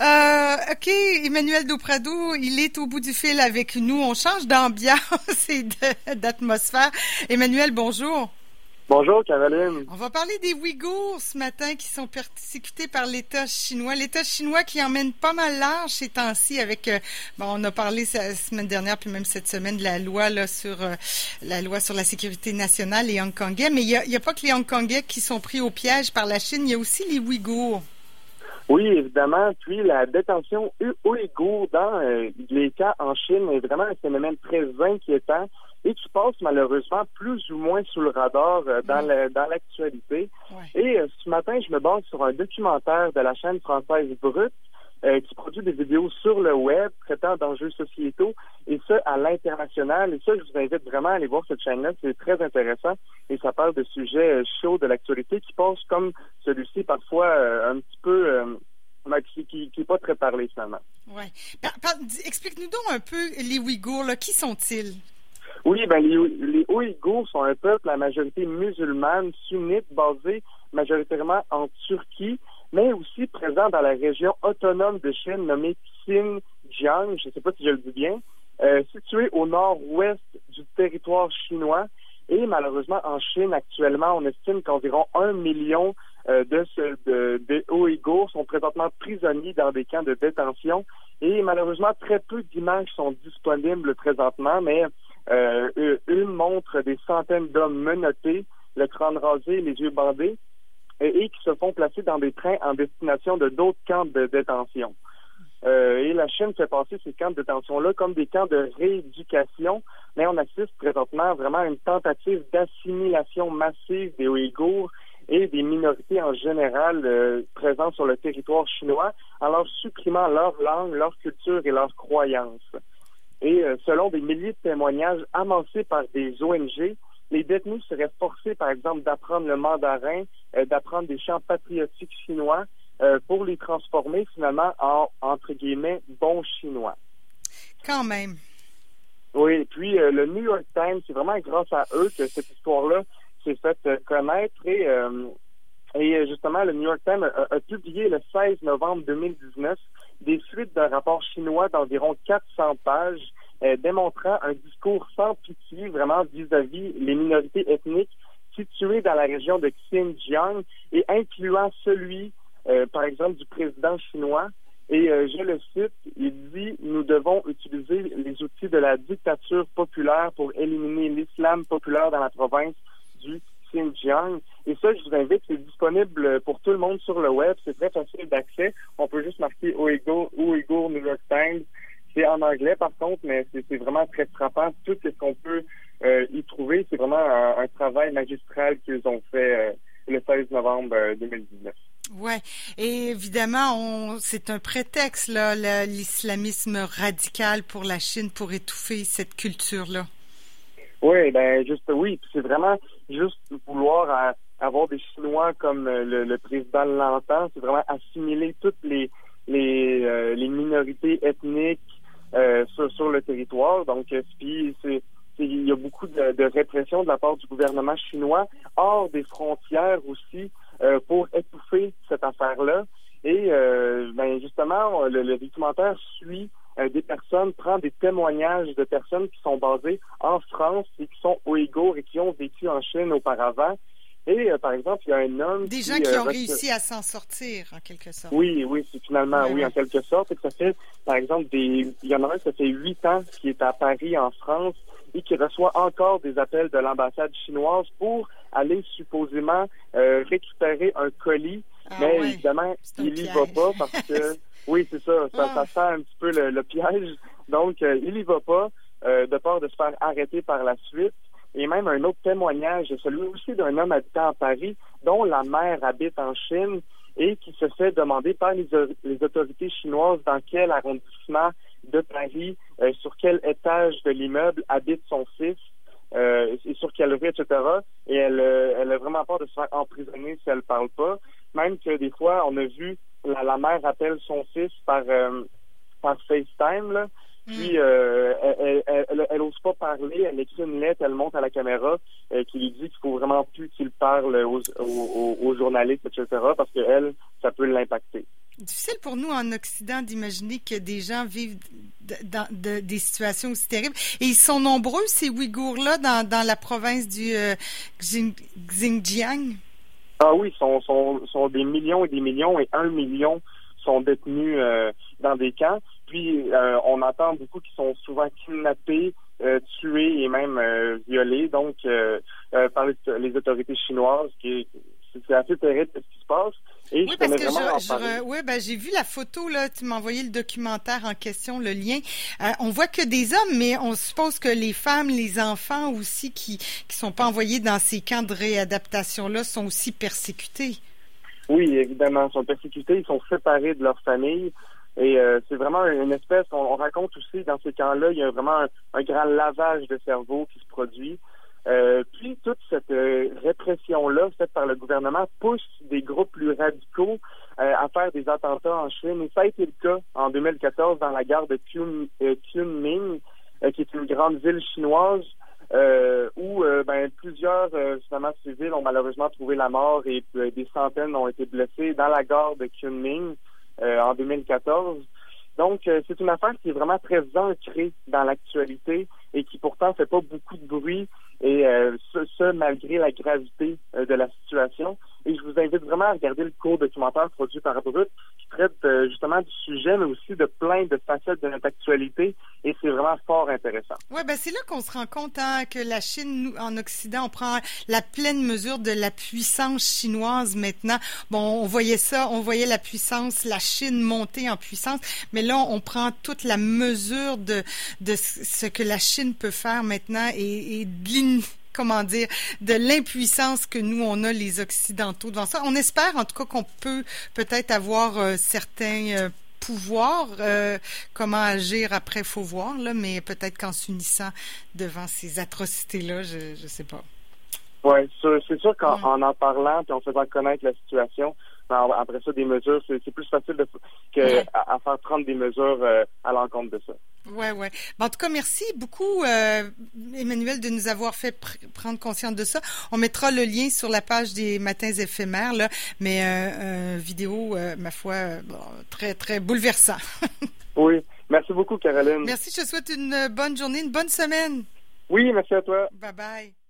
Euh, OK, Emmanuel Doprado, il est au bout du fil avec nous. On change d'ambiance et d'atmosphère. Emmanuel, bonjour. Bonjour, Caroline. On va parler des Ouïghours ce matin qui sont persécutés par l'État chinois. L'État chinois qui emmène pas mal large ces temps-ci avec, euh, bon, on a parlé la semaine dernière puis même cette semaine de la loi là sur euh, la loi sur la sécurité nationale les Hongkongais. Mais il n'y a, y a pas que les Hongkongais qui sont pris au piège par la Chine, il y a aussi les Ouïghours. Oui, évidemment. Puis la détention ouïghour dans euh, les cas en Chine est vraiment un phénomène très inquiétant et qui passe malheureusement plus ou moins sous le radar euh, dans dans l'actualité. Et euh, ce matin, je me base sur un documentaire de la chaîne française Brut euh, qui produit des vidéos sur le web traitant d'enjeux sociétaux et ça à l'international. Et ça, je vous invite vraiment à aller voir cette chaîne-là. C'est très intéressant et ça parle de sujets chauds de l'actualité qui passent comme celui-ci parfois un petit peu qui n'est pas très parlé finalement. Oui. Explique-nous donc un peu les Ouïghours. Là. Qui sont-ils? Oui, ben les, les Ouïghours sont un peuple à majorité musulmane, sunnite, basé majoritairement en Turquie, mais aussi présent dans la région autonome de Chine nommée Xinjiang, je ne sais pas si je le dis bien, euh, située au nord-ouest du territoire chinois. Et malheureusement, en Chine, actuellement, on estime qu'environ un million euh, de, de, de Ouïghours sont présentement prisonniers dans des camps de détention. Et malheureusement, très peu d'images sont disponibles présentement, mais euh, une montre des centaines d'hommes menottés, le crâne rasé, les yeux bandés, et, qui se font placer dans des trains en destination de d'autres camps de détention. Euh, et la Chine fait passer ces camps de détention-là comme des camps de rééducation, mais on assiste présentement vraiment à une tentative d'assimilation massive des Ouïghours et des minorités en général euh, présentes sur le territoire chinois en leur supprimant leur langue, leur culture et leurs croyances. Et euh, selon des milliers de témoignages amassés par des ONG, les détenus seraient forcés, par exemple, d'apprendre le mandarin, euh, d'apprendre des chants patriotiques chinois euh, pour les transformer finalement en, entre guillemets, bons chinois. Quand même. Oui, et puis le New York Times, c'est vraiment grâce à eux que cette histoire-là s'est faite connaître et, et justement, le New York Times a, a publié le 16 novembre 2019 des suites d'un rapport chinois d'environ 400 pages euh, démontrant un discours sans pitié vraiment vis-à-vis les minorités ethniques situées dans la région de Xinjiang et incluant celui, euh, par exemple, du président chinois. Et euh, je le cite, il dit Nous devons utiliser les outils de la dictature populaire pour éliminer l'islam populaire dans la province du Xinjiang. Et ça, je vous invite, c'est disponible pour tout le monde sur le web. C'est très facile d'accès. On peut juste marquer Ouïghour, Ouïghour New York Times. C'est en anglais, par contre, mais c'est vraiment très frappant. Tout ce qu'on peut euh, y trouver, c'est vraiment un, travail magistral qu'ils ont fait euh, le 16 novembre 2019. Euh, Ouais, et évidemment, c'est un prétexte là, l'islamisme radical pour la Chine pour étouffer cette culture-là. Oui, ben juste oui, c'est vraiment juste vouloir avoir des Chinois comme le, président l'entend, c'est vraiment assimiler toutes les les, euh, les minorités ethniques sur, sur, le territoire. Donc, puis c'est il y a beaucoup de, de, répression de la part du gouvernement chinois hors des frontières aussi pour étouffer cette affaire-là. Et ben justement, le, le documentaire suit euh, des personnes, prend des témoignages de personnes qui sont basées en France et qui sont ouïghours et qui ont vécu en Chine auparavant. Et euh, par exemple, il y a un homme. Des gens qui euh, ont réussi à s'en sortir, en quelque sorte. Oui, oui, c'est finalement, oui, en quelque sorte. Et que ça fait, par exemple, des. Il y en a un, ça fait huit ans qui est à Paris, en France, et qui reçoit encore des appels de l'ambassade chinoise pour aller supposément récupérer un colis. Ah mais évidemment, il n'y va pas parce que Oui, c'est ça. Ça, ça, ah. sent un petit peu le, piège. Donc, euh, il y va pas euh, de peur de se faire arrêter par la suite. Et même un autre témoignage, celui aussi d'un homme habitant à Paris, dont la mère habite en Chine et qui se fait demander par les, autorités chinoises dans quel arrondissement de Paris, euh, sur quel étage de l'immeuble habite son fils. et sur quelle rue, etc. Et elle, elle a vraiment peur de se faire emprisonner si elle parle pas. Même que des fois, on a vu la, mère appelle son fils par, euh, par FaceTime, là. Puis mm. euh, elle, elle, ose pas parler, elle écrit une lettre, elle monte à la caméra euh, qui lui dit qu'il faut vraiment plus qu'il parle aux, aux, aux, journalistes, etc. parce que elle, ça peut l'impacter. Difficile pour nous en Occident d'imaginer que des gens vivent dans des situations aussi terribles. Et ils sont nombreux, ces Ouïghours-là, dans, dans, la province du euh, Xinjiang. Ah oui, sont, sont, sont des millions et des millions, et un million sont détenus euh, dans des camps. Puis euh, on entend beaucoup qui sont souvent kidnappés, euh, tués et même violés, donc par les, autorités chinoises, qui c'est assez terrible ce qui se passe. Et oui, parce que je, oui, ben, j'ai vu la photo, là, tu m'as envoyé le documentaire en question, le lien. on voit que des hommes, mais on suppose que les femmes, les enfants aussi qui qui sont pas envoyés dans ces camps de réadaptation-là sont aussi persécutés. Oui, évidemment, ils sont persécutés, ils sont séparés de leur famille. Et euh, c'est vraiment une espèce, on, raconte aussi dans ces camps-là, il y a vraiment un, grand lavage de cerveau qui se produit. Euh, puis toute cette euh, répression-là faite par le gouvernement pousse des groupes plus radicaux à faire des attentats en Chine. Et ça a été le cas en 2014 dans la gare de Kunming, qui est une grande ville chinoise euh, où euh, ben, plusieurs euh, civils ont malheureusement trouvé la mort et euh, des centaines ont été blessés dans la gare de Kunming en 2014. Donc, c'est une affaire qui est vraiment très ancrée dans l'actualité et qui pourtant fait pas beaucoup de bruit et ce, malgré la gravité de la situation. Et je vous invite vraiment à regarder le court documentaire produit par Brut qui traite justement du sujet, mais aussi de plein de facettes de notre actualité et c'est vraiment fort intéressant. Oui, ben c'est là qu'on se rend compte hein, que la Chine, nous, en Occident, on prend la pleine mesure de la puissance chinoise maintenant. Bon, on voyait ça, on voyait la puissance, la Chine monter en puissance, mais là, on prend toute la mesure de, de ce que la Chine peut faire maintenant et, et de de l'impuissance que nous, on a les Occidentaux devant ça. On espère en tout cas qu'on peut peut-être avoir euh, certains euh, pouvoir. Euh, comment agir après, faut voir, là, mais peut-être qu'en s'unissant devant ces atrocités-là, je ne sais pas. Oui, c'est sûr qu'en en, parlant et en faisant connaître la situation, après ça, des mesures, c'est plus facile de, que à, faire prendre des mesures euh, à l'encontre de ça. Oui, oui. En tout cas, merci beaucoup, euh, Emmanuel, de nous avoir fait prendre conscience de ça. On mettra le lien sur la page des Matins éphémères, là, mais euh, vidéo, euh, ma foi, très, très bouleversant. oui. Merci beaucoup, Caroline. Merci. Je te souhaite une bonne journée, une bonne semaine. Oui, merci à toi. Bye bye.